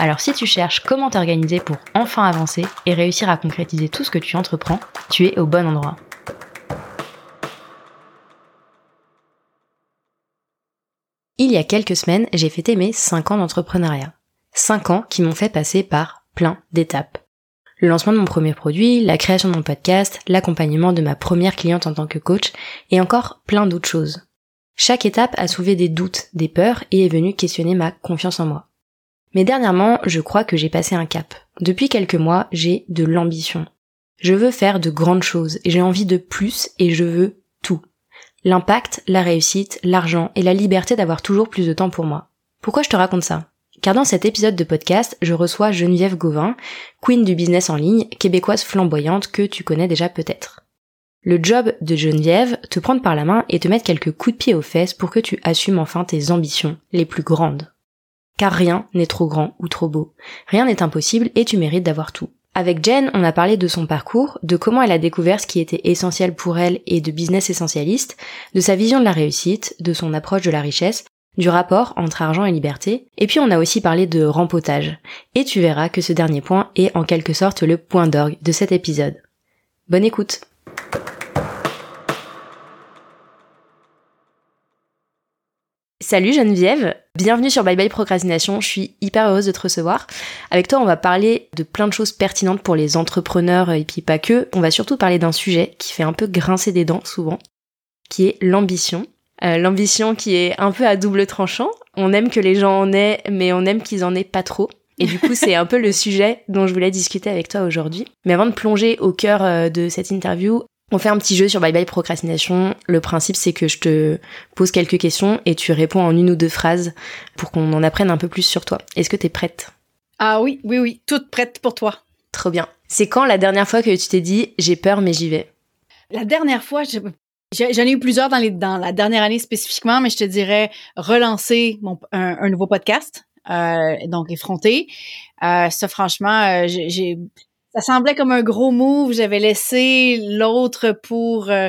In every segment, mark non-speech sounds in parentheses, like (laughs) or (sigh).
Alors si tu cherches comment t'organiser pour enfin avancer et réussir à concrétiser tout ce que tu entreprends, tu es au bon endroit. Il y a quelques semaines, j'ai fêté mes 5 ans d'entrepreneuriat. 5 ans qui m'ont fait passer par plein d'étapes. Le lancement de mon premier produit, la création de mon podcast, l'accompagnement de ma première cliente en tant que coach, et encore plein d'autres choses. Chaque étape a soulevé des doutes, des peurs et est venue questionner ma confiance en moi. Mais dernièrement, je crois que j'ai passé un cap. Depuis quelques mois, j'ai de l'ambition. Je veux faire de grandes choses, j'ai envie de plus et je veux tout. L'impact, la réussite, l'argent et la liberté d'avoir toujours plus de temps pour moi. Pourquoi je te raconte ça? Car dans cet épisode de podcast, je reçois Geneviève Gauvin, queen du business en ligne, québécoise flamboyante que tu connais déjà peut-être. Le job de Geneviève, te prendre par la main et te mettre quelques coups de pied aux fesses pour que tu assumes enfin tes ambitions les plus grandes. Car rien n'est trop grand ou trop beau. Rien n'est impossible et tu mérites d'avoir tout. Avec Jen, on a parlé de son parcours, de comment elle a découvert ce qui était essentiel pour elle et de business essentialiste, de sa vision de la réussite, de son approche de la richesse, du rapport entre argent et liberté, et puis on a aussi parlé de rempotage. Et tu verras que ce dernier point est en quelque sorte le point d'orgue de cet épisode. Bonne écoute Salut Geneviève, bienvenue sur Bye Bye Procrastination, je suis hyper heureuse de te recevoir. Avec toi on va parler de plein de choses pertinentes pour les entrepreneurs et puis pas que, on va surtout parler d'un sujet qui fait un peu grincer des dents souvent, qui est l'ambition. Euh, l'ambition qui est un peu à double tranchant, on aime que les gens en aient, mais on aime qu'ils en aient pas trop. Et du coup, c'est un peu le sujet dont je voulais discuter avec toi aujourd'hui. Mais avant de plonger au cœur euh, de cette interview, on fait un petit jeu sur Bye Bye Procrastination. Le principe, c'est que je te pose quelques questions et tu réponds en une ou deux phrases pour qu'on en apprenne un peu plus sur toi. Est-ce que t'es prête? Ah oui, oui, oui, toute prête pour toi. Trop bien. C'est quand la dernière fois que tu t'es dit j'ai peur mais j'y vais? La dernière fois, J'en ai eu plusieurs dans, les, dans la dernière année spécifiquement, mais je te dirais relancer mon, un, nouveau podcast, euh, donc effronté. Euh, ça, franchement, euh, j'ai ça semblait comme un gros move. J'avais laissé l'autre pour euh,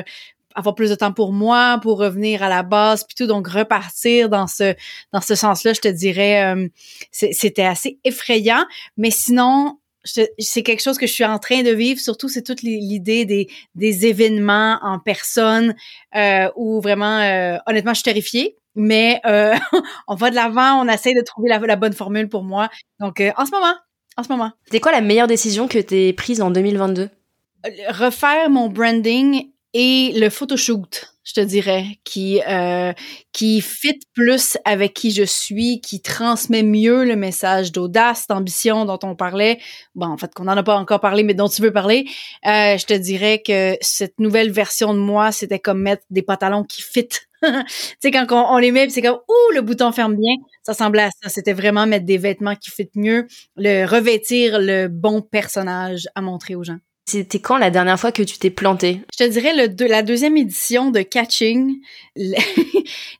avoir plus de temps pour moi, pour revenir à la base, puis tout, donc repartir dans ce dans ce sens-là, je te dirais, euh, c'était assez effrayant. Mais sinon, c'est quelque chose que je suis en train de vivre. Surtout, c'est toute l'idée des, des événements en personne euh, où vraiment, euh, honnêtement, je suis terrifiée. Mais (laughs) on va de l'avant, on essaie de trouver la, la, bonne formule pour moi. Donc, en ce moment, en ce moment. C'est quoi la meilleure décision que t'aies prise en 2022? Euh, refaire mon branding et le photoshoot, je te dirais, qui euh, qui fit plus avec qui je suis, qui transmet mieux le message d'audace, d'ambition dont on parlait. Bon, en fait, qu'on n'en a pas encore parlé, mais dont tu veux parler. Euh, je te dirais que cette nouvelle version de moi, c'était comme mettre des pantalons qui fit tu sais, quand on, les met, c'est comme, ouh, le bouton ferme bien. Ça semblait à ça. C'était vraiment mettre des vêtements qui fit mieux, le revêtir le bon personnage à montrer aux gens. C'était quand la dernière fois que tu t'es planté Je te dirais le la deuxième édition de Catching. (laughs)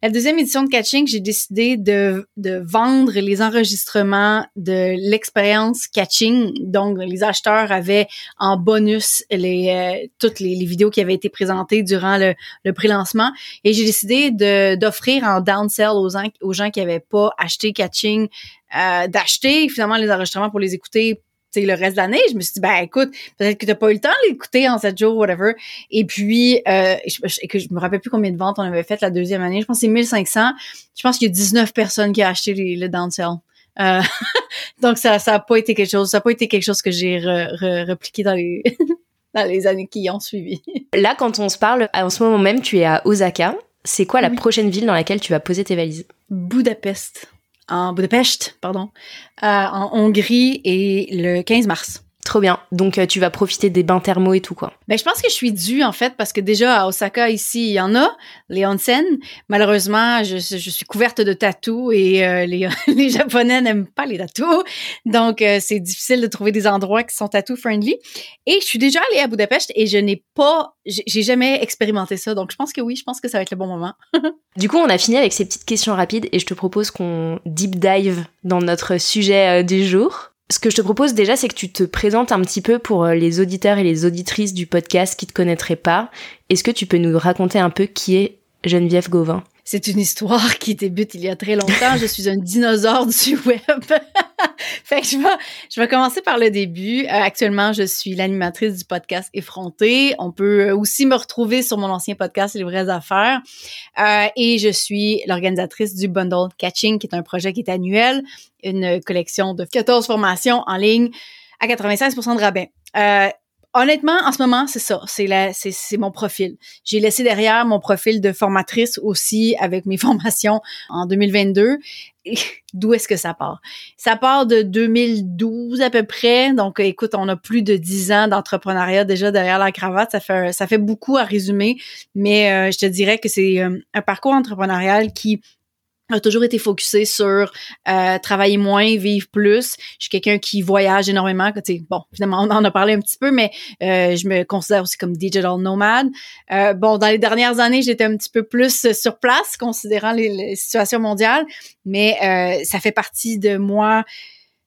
la deuxième édition de Catching, j'ai décidé de, de vendre les enregistrements de l'expérience Catching. Donc, les acheteurs avaient en bonus les euh, toutes les, vidéos qui avaient été présentées durant le, le pré-lancement. Et j'ai décidé de d'offrir en downsell aux, aux gens qui n'avaient pas acheté Catching euh, d'acheter finalement les enregistrements pour les écouter le reste de l'année, je me suis dit, ben écoute, peut-être que tu n'as pas eu le temps de l'écouter en sept jours, whatever. Et puis, euh, je, que je me rappelle plus combien de ventes on avait fait la deuxième année. Je pense que c'est 1500. Je pense qu'il y a 19 personnes qui ont acheté le downsell. Euh, (laughs) donc, ça ça a pas été quelque chose, ça a pas été quelque chose que j'ai repliqué dans les, (laughs) dans les années qui ont suivi. Là, quand on se parle, en ce moment même, tu es à Osaka. C'est quoi la prochaine ville dans laquelle tu vas poser tes valises? Budapest en Budapest, pardon, euh, en Hongrie et le 15 mars. Trop bien. Donc euh, tu vas profiter des bains thermaux et tout quoi. Ben je pense que je suis due en fait parce que déjà à Osaka ici il y en a les onsen. Malheureusement je, je suis couverte de tatous et euh, les, (laughs) les japonais n'aiment pas les tatous donc euh, c'est difficile de trouver des endroits qui sont tattoo friendly. Et je suis déjà allée à Budapest et je n'ai pas j'ai jamais expérimenté ça donc je pense que oui je pense que ça va être le bon moment. (laughs) du coup on a fini avec ces petites questions rapides et je te propose qu'on deep dive dans notre sujet du jour ce que je te propose déjà, c'est que tu te présentes un petit peu pour euh, les auditeurs et les auditrices du podcast qui te connaîtraient pas. Est-ce que tu peux nous raconter un peu qui est Geneviève Gauvin? C'est une histoire qui débute il y a très longtemps. je suis un dinosaure du (laughs) web. (laughs) fait que je vais, je vais commencer par le début. Euh, actuellement, je suis l'animatrice du podcast Effronté. On peut aussi me retrouver sur mon ancien podcast Les vraies affaires. Euh, et je suis l'organisatrice du Bundle Catching, qui est un projet qui est annuel, une collection de 14 formations en ligne à 96% de rabais. Euh, honnêtement, en ce moment, c'est ça. C'est la, c'est, mon profil. J'ai laissé derrière mon profil de formatrice aussi avec mes (laughs) formations en 2022. d'où est-ce que ça part? Ça part de 2012 à peu près. Donc, écoute, on a plus de 10 ans d'entrepreneuriat déjà derrière la cravate. Ça fait, ça fait beaucoup à résumer, mais euh, je te dirais que c'est euh, un parcours entrepreneurial qui a toujours été focusé sur euh, travailler moins, vivre plus. Je suis quelqu'un qui voyage énormément. bon, finalement, on en a parlé un petit peu, mais euh, je me considère aussi comme digital nomade. Euh, bon, dans les dernières années, j'étais un petit peu plus sur place, considérant les, les situations mondiales, mais euh, ça fait partie de moi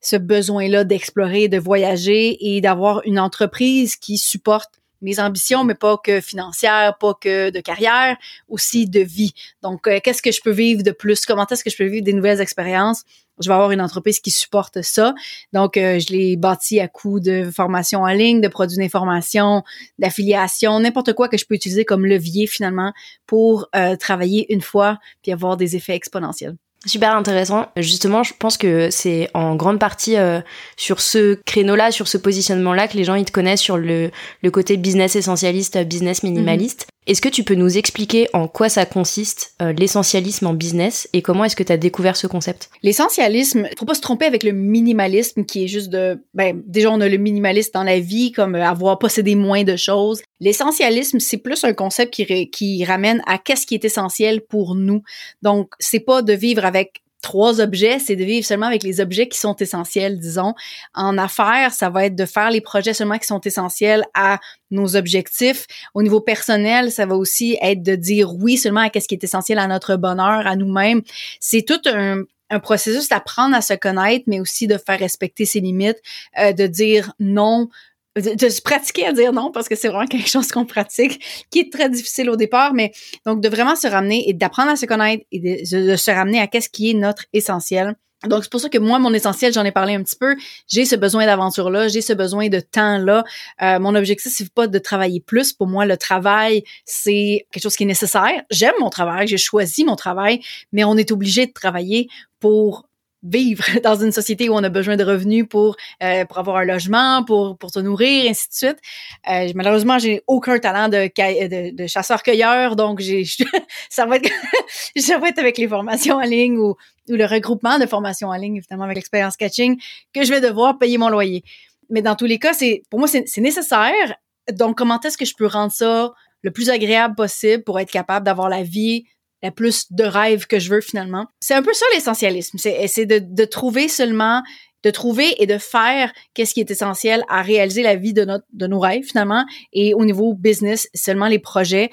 ce besoin-là d'explorer, de voyager et d'avoir une entreprise qui supporte mes ambitions, mais pas que financières, pas que de carrière, aussi de vie. Donc, euh, qu'est-ce que je peux vivre de plus? Comment est-ce que je peux vivre des nouvelles expériences? Je vais avoir une entreprise qui supporte ça. Donc, euh, je l'ai bâti à coup de formation en ligne, de produits d'information, d'affiliation, n'importe quoi que je peux utiliser comme levier finalement pour euh, travailler une fois puis avoir des effets exponentiels. Super intéressant. Justement, je pense que c'est en grande partie euh, sur ce créneau-là, sur ce positionnement-là, que les gens ils te connaissent sur le, le côté business essentialiste, business minimaliste. Est-ce que tu peux nous expliquer en quoi ça consiste, euh, l'essentialisme en business, et comment est-ce que tu as découvert ce concept? L'essentialisme, faut pas se tromper avec le minimalisme qui est juste de, ben, déjà on a le minimaliste dans la vie, comme euh, avoir possédé moins de choses. L'essentialisme, c'est plus un concept qui, qui ramène à qu'est-ce qui est essentiel pour nous. Donc, c'est pas de vivre avec trois objets, c'est de vivre seulement avec les objets qui sont essentiels, disons. En affaires, ça va être de faire les projets seulement qui sont essentiels à nos objectifs. Au niveau personnel, ça va aussi être de dire oui seulement à ce qui est essentiel à notre bonheur, à nous-mêmes. C'est tout un, processus d'apprendre à se connaître, mais aussi de faire respecter ses limites, euh, de dire non de, se pratiquer à dire non parce que c'est vraiment quelque chose qu'on pratique qui est très difficile au départ mais donc de vraiment se ramener et d'apprendre à se connaître et de, se ramener à qu'est-ce qui est notre essentiel donc, c'est pour ça que moi, mon essentiel, j'en ai parlé un petit peu. J'ai ce besoin d'aventure-là, j'ai ce besoin de temps-là. Euh, mon objectif, c'est pas de travailler plus. Pour moi, le travail, c'est quelque chose qui est nécessaire. J'aime mon travail, j'ai choisi mon travail, mais on est obligé de travailler pour vivre (laughs) dans une société où on a besoin de revenus pour euh, pour avoir un logement, pour pour se nourrir, ainsi de suite. Euh, malheureusement, j'ai aucun talent de, de, de chasseur-cueilleur, donc j'ai (laughs) ça va être (laughs) ça va être avec les formations en ligne ou ou le regroupement de formations en ligne, évidemment avec l'expérience catching, que je vais devoir payer mon loyer. Mais dans tous les cas, c'est pour moi c'est nécessaire. Donc comment est-ce que je peux rendre ça le plus agréable possible pour être capable d'avoir la vie la plus de rêves que je veux finalement. C'est un peu ça l'essentialisme. C'est de, de trouver seulement de trouver et de faire qu'est-ce qui est essentiel à réaliser la vie de notre de nos rêves finalement et au niveau business seulement les projets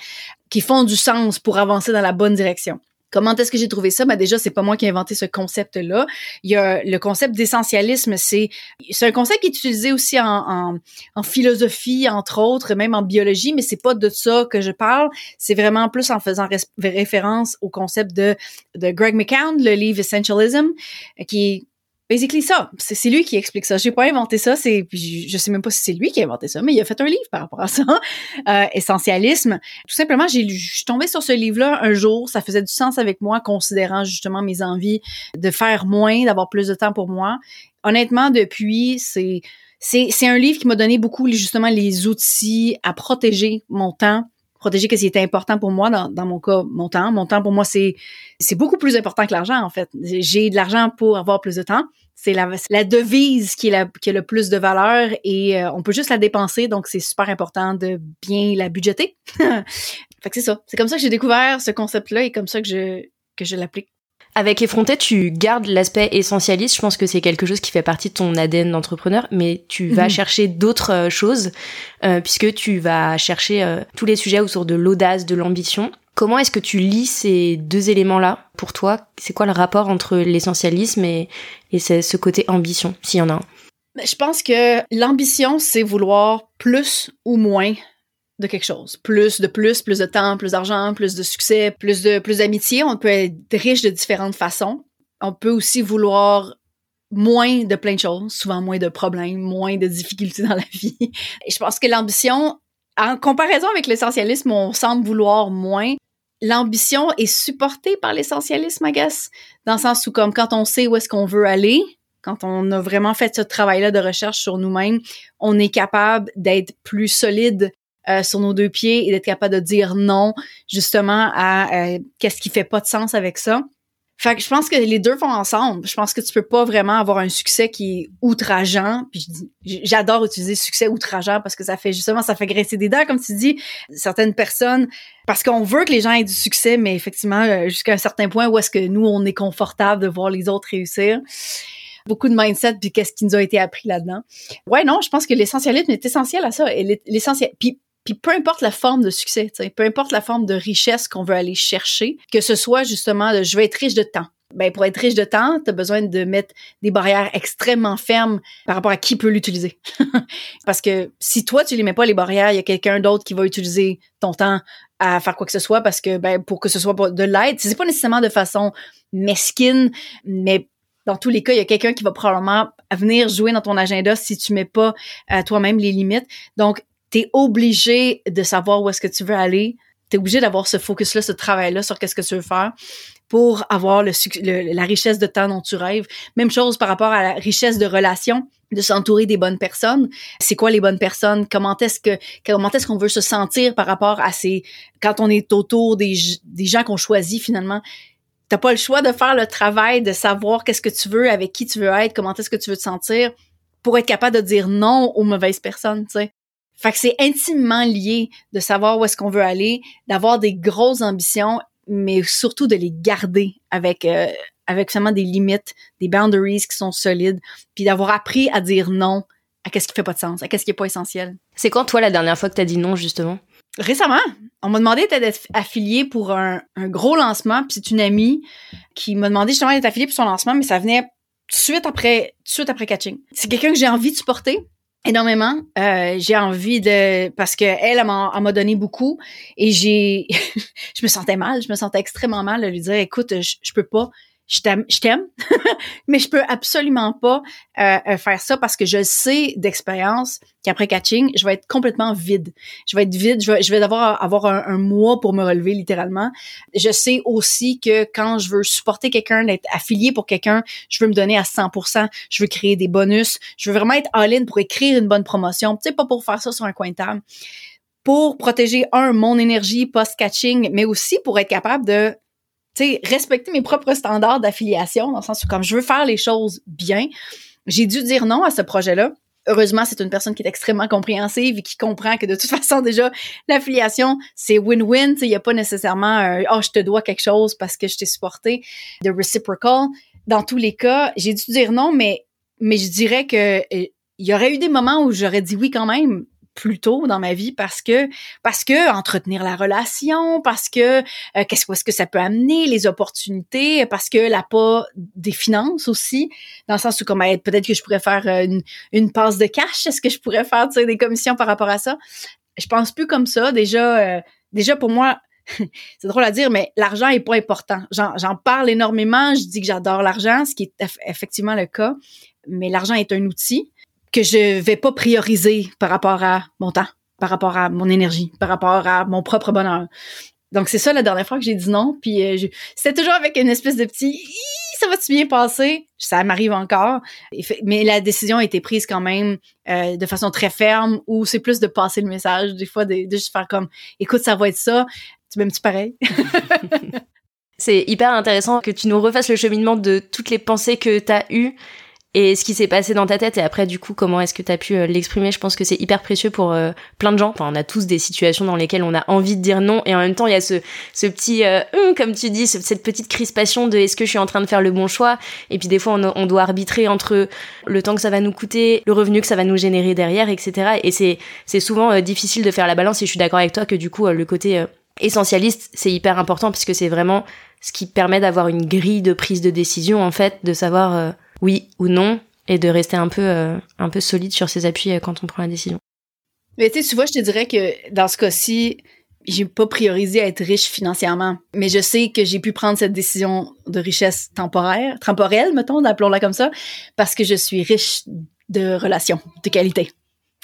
qui font du sens pour avancer dans la bonne direction. Comment est-ce que j'ai trouvé ça? Ben déjà, c'est pas moi qui ai inventé ce concept-là. Il y a le concept d'essentialisme, c'est c'est un concept qui est utilisé aussi en, philosophie, entre autres, même en biologie, mais c'est pas de ça que je parle. C'est vraiment plus en faisant référence au concept de, de Greg McCown, le livre Essentialism, qui basically ça. C'est lui qui explique ça. J'ai pas inventé ça. C'est, je, sais même pas si c'est lui qui a inventé ça, mais il a fait un livre par rapport à ça. (laughs) Euh, essentialisme. Tout simplement, j'ai je suis tombée sur ce livre-là un jour. Ça faisait du sens avec moi, considérant justement mes envies de faire moins, d'avoir plus de temps pour moi. Honnêtement, depuis, c'est, c'est, c'est un livre qui m'a donné beaucoup justement les outils à protéger mon temps protéger ce qui était important pour moi dans, dans mon cas mon temps mon temps pour moi c'est c'est beaucoup plus important que l'argent en fait j'ai de l'argent pour avoir plus de temps c'est la, la devise qui, est la, qui a le plus de valeur et euh, on peut juste la dépenser, donc c'est super important de bien la budgéter. (laughs) fait que c'est ça. C'est comme ça que j'ai découvert ce concept-là et comme ça que je, que je l'applique. Avec Effronté, tu gardes l'aspect essentialiste. Je pense que c'est quelque chose qui fait partie de ton ADN d'entrepreneur, mais tu vas mhm. chercher d'autres euh, choses, euh, puisque tu vas chercher tous les sujets autour de l'audace, de l'ambition. Comment est-ce que tu lis ces deux éléments-là pour toi? C'est quoi le rapport entre l'essentialisme et, ce côté ambition, s'il y en a un? Ben, Je pense que l'ambition, c'est vouloir plus ou moins de quelque chose. Plus de plus, plus de temps, plus d'argent, plus de succès, plus de plus d'amitié. On peut être riche de différentes façons. On peut aussi vouloir moins de plein de choses, souvent moins de problèmes, moins de difficultés dans la (laughs) vie. Et je pense que l'ambition, en comparaison avec l'essentialisme, on semble vouloir moins l'ambition est supportée par l'essentialisme, I guess, dans le sens où comme quand on sait où est-ce qu'on veut aller, quand on a vraiment fait ce travail-là de recherche sur nous-mêmes, on est capable d'être plus solide euh, sur nos deux pieds et d'être capable de dire non justement à euh, qu'est-ce qui fait pas de sens avec ça. Fait que je pense que les deux vont ensemble. Je pense que tu peux pas vraiment avoir un succès qui est outrageant. Puis j'adore utiliser succès outrageant parce que ça fait justement ça fait graisser des dents comme tu dis. Certaines personnes parce qu'on veut que les gens aient du succès, mais effectivement euh, jusqu'à un certain point où est-ce que nous on est confortable de voir les autres réussir beaucoup de mindset puis qu'est-ce qui nous a été appris là-dedans. Ouais, non, je pense que l'essentialisme est essentiel à ça. L'essentiel. Puis puis peu importe la forme de succès, peu importe la forme de richesse qu'on veut aller chercher, que ce soit justement de je veux être riche de temps. Ben pour être riche de temps, tu as besoin de mettre des barrières extrêmement fermes par rapport à qui peut l'utiliser. (laughs) Parce que si toi tu les mets pas les barrières, il y a quelqu'un d'autre qui va utiliser ton temps à faire quoi que ce soit parce que ben pour que ce soit de l'aide, c'est pas nécessairement de façon mesquine, mais dans tous les cas, il y a quelqu'un qui va probablement venir jouer dans ton agenda si tu mets pas à toi-même les limites. Donc, tu es obligé de savoir où est-ce que tu veux aller. Tu es obligé d'avoir ce focus-là, ce travail-là sur qu'est-ce que tu veux faire pour avoir le, la richesse de temps dont tu rêves. Même chose par rapport à la richesse de relations de s'entourer des bonnes personnes. C'est quoi les bonnes personnes? Comment est-ce que comment est-ce qu'on veut se sentir par rapport à ces quand on est autour des, des gens qu'on choisit finalement? T'as pas le choix de faire le travail de savoir qu'est-ce que tu veux, avec qui tu veux être, comment est-ce que tu veux te sentir pour être capable de dire non aux mauvaises personnes, tu sais. Fait que c'est intimement lié de savoir où est-ce qu'on veut aller, d'avoir des grosses ambitions, mais surtout de les garder avec euh, avec seulement des limites, des boundaries qui sont solides, puis d'avoir appris à dire non à qu'est-ce qui fait pas de sens, à qu'est-ce qui est pas essentiel. C'est quand toi la dernière fois que tu as dit non justement? Récemment, on m'a demandé d'être affiliée pour un, un, gros lancement, puis c'est une amie qui m'a demandé justement d'être affiliée pour son lancement, mais ça venait tout de suite après, tout de suite après catching. C'est quelqu'un que j'ai envie de supporter, énormément. Euh, j'ai envie de parce que elle, m'a donné beaucoup et j'ai (laughs) je me sentais mal, je me sentais extrêmement mal de lui dire écoute, je, je peux pas je t'aime, je t'aime, (laughs) mais je peux absolument pas euh, euh, faire ça parce que je sais d'expérience qu'après catching, je vais être complètement vide. Je vais être vide, je vais, je vais devoir avoir un, mois pour me relever littéralement. Je sais aussi que quand je veux supporter quelqu'un, d'être affilié pour quelqu'un, je veux me donner à 100%, je veux créer des bonus, je veux vraiment être all-in pour écrire une bonne promotion, tu sais, pas pour faire ça sur un coin de table pour protéger un mon énergie post catching mais aussi pour être capable de sais, respecter mes propres standards d'affiliation, dans le sens où comme je veux faire les choses bien, j'ai dû dire non à ce projet-là. Heureusement, c'est une personne qui est extrêmement compréhensive et qui comprend que de toute (laughs) façon, déjà, l'affiliation, c'est win-win. Il n'y a pas nécessairement oh, je te dois quelque chose parce que je t'ai supporté, de reciprocal. Dans tous les cas, j'ai dû dire non, mais, mais je dirais que euh, il y aurait eu des moments où j'aurais dit oui quand même, plus tôt dans ma vie parce que parce que entretenir la relation, parce que euh, qu'est-ce que, que ça peut amener, les opportunités, parce que la pas des finances aussi, dans le sens où comme peut-être que je pourrais faire euh, une, une passe de cash, est-ce que je pourrais faire des commissions par rapport à ça? Je pense plus comme ça. Déjà, euh, déjà pour moi, (laughs) c'est drôle à dire, mais l'argent est pas important. J'en parle énormément. Je dis que j'adore l'argent, ce qui est effectivement le cas. Mais l'argent est un outil que je vais pas prioriser par rapport à mon temps, par rapport à mon énergie, par rapport à mon propre bonheur. Donc c'est ça la dernière fois que j'ai dit non, puis euh, c'était toujours avec une espèce de petit ça va-tu bien passer Ça m'arrive encore, mais la décision a été prise quand même euh, de façon très ferme, ou c'est plus de passer le message, des fois de, juste faire comme écoute ça va être ça, tu m'aimes-tu pareil? (laughs) C'est hyper intéressant que tu nous refasses le cheminement de toutes les pensées que tu as eues et ce qui s'est passé dans ta tête et après du coup comment est-ce que tu as pu euh, l'exprimer? Je pense que c'est hyper précieux pour euh, plein de gens. Enfin on a tous des situations dans lesquelles on a envie de dire non et en même temps il y a ce petit euh, hum, comme tu dis cette petite crispation de est-ce que je suis en train de faire le bon choix? Et puis des fois on, doit arbitrer entre le temps que ça va nous coûter le revenu que ça va nous générer derrière etc et c'est c'est souvent difficile de faire la balance et je suis d'accord avec toi que du coup le côté essentialiste c'est hyper important parce que c'est vraiment ce qui permet d'avoir une grille de prise de décision en fait de savoir oui ou non et de rester un peu euh, un peu solide sur ses appuis euh, quand on prend la décision. Mais tu sais, je te dirais que dans ce cas-ci, j'ai pas priorisé à être riche financièrement, mais je sais que j'ai pu prendre cette décision de richesse temporaire, temporelle, mettons, appelons-la comme ça, parce que je suis riche de relations de qualité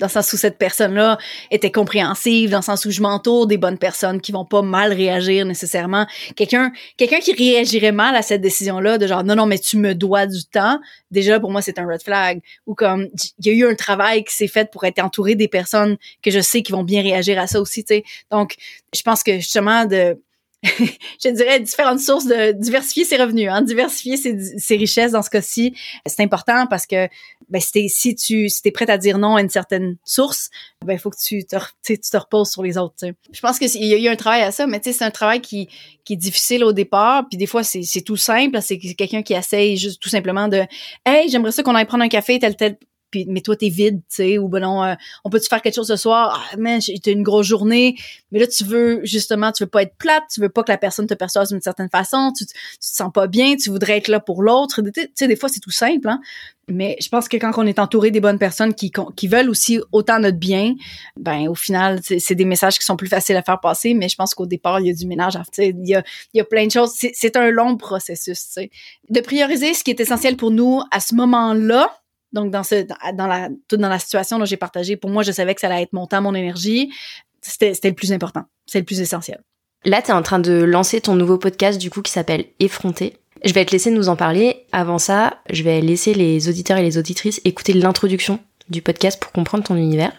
dans le sens où cette personne-là était compréhensive, dans le sens où je m'entoure des bonnes personnes qui vont pas mal réagir nécessairement. Quelqu'un, quelqu'un qui réagirait mal à cette décision-là, de genre non non mais tu me dois du temps. Déjà pour moi c'est un red flag. Ou comme il y a eu un travail qui s'est fait pour être entouré des personnes que je sais qui vont bien réagir à ça aussi. Sais. Donc je pense que justement de (laughs) je dirais différentes sources de diversifier ses revenus, hein, diversifier ses, richesses dans ce cas-ci, c'est important parce que ben, si, si tu es prête à dire non à une certaine source, ben il faut que tu te, reposes sur les autres. Je pense qu'il y a eu un travail à ça, mais c'est un travail qui, qui est difficile au départ, puis des fois c'est tout simple, c'est quelqu'un qui essaye juste tout simplement de Hey, j'aimerais ça qu'on aille prendre un café, tel tel mais toi t'es vide, tu sais, ou ben non, euh, on peut-tu faire quelque chose ce soir? Ah, man, t'as une grosse journée, mais là tu veux justement, tu veux pas être plate, tu veux pas que la personne te perçoive d'une certaine façon, tu, tu, te sens pas bien, tu voudrais être là pour l'autre. Tu sais, des fois c'est tout simple, hein. Mais je pense que quand on est entouré des bonnes personnes qui, qui veulent aussi autant notre bien, ben au final, c'est des messages qui sont plus faciles à faire passer, mais je pense qu'au départ, il y a du ménage. Il y a, il y a plein de choses. C'est un long processus. sais. De prioriser ce qui est essentiel pour nous à ce moment-là, donc, dans, ce, dans, la, toute dans la situation dont j'ai partagé, pour moi, je savais que ça allait être mon temps, mon énergie. C'était le plus important. C'est le plus essentiel. Là, tu es en train de lancer ton nouveau podcast, du coup, qui s'appelle Effronter. Je vais te laisser nous en parler. Avant ça, je vais laisser les auditeurs et les auditrices écouter l'introduction du podcast pour comprendre ton univers.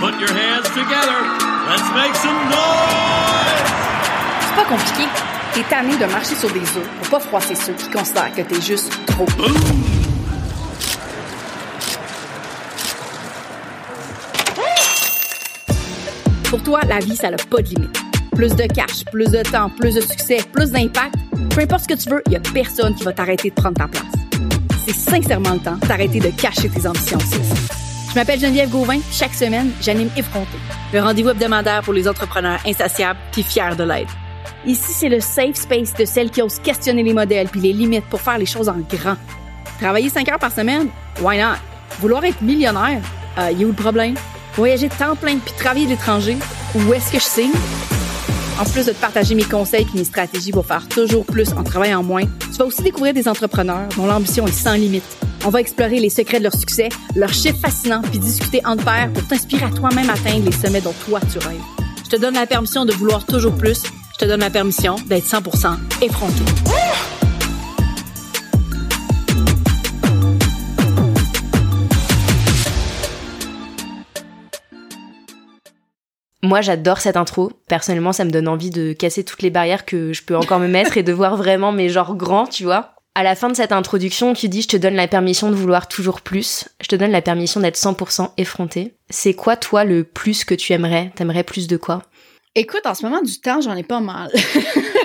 Put your hands together. Let's make some noise. C'est pas compliqué. T'es tanné de marcher sur des œufs pour pas froisser ceux qui considèrent que t'es juste trop. Pour toi, la vie, ça n'a pas de limite. Plus de cash, plus de temps, plus de succès, plus d'impact. Peu importe ce que tu veux, il y a personne qui va t'arrêter de prendre ta place. C'est sincèrement le temps d'arrêter de cacher tes ambitions. Je m'appelle Geneviève Gauvin. Chaque semaine, j'anime Effronté, le rendez-vous hebdomadaire pour les entrepreneurs insatiables qui fiers de l'aide. Ici, c'est le safe space de celles qui osent questionner les modèles puis les limites pour faire les choses en grand. Travailler 5 heures par semaine? Why not? Vouloir être millionnaire? Euh, y a où le problème? Voyager temps plein puis travailler de l'étranger? Où est-ce que je signe? En plus de te partager mes conseils et mes stratégies pour faire toujours plus en travaillant moins, tu vas aussi découvrir des entrepreneurs dont l'ambition est sans limite. On va explorer les secrets de leur succès, leurs chiffres fascinants, puis discuter entre pairs pour t'inspirer à toi-même atteindre les sommets dont toi tu rêves. Je te donne la permission de vouloir toujours plus te donne ma permission d'être 100% effronté. Moi, j'adore cette intro. Personnellement, ça me donne envie de casser toutes les barrières que je peux encore me mettre et de voir vraiment mes genres grands, tu vois. À la fin de cette introduction, tu dis je te donne la permission de vouloir toujours plus. Je te donne la permission d'être 100% effronté. C'est quoi, toi, le plus que tu aimerais? T'aimerais plus de quoi? Écoute, en ce moment du temps, j'en ai pas mal.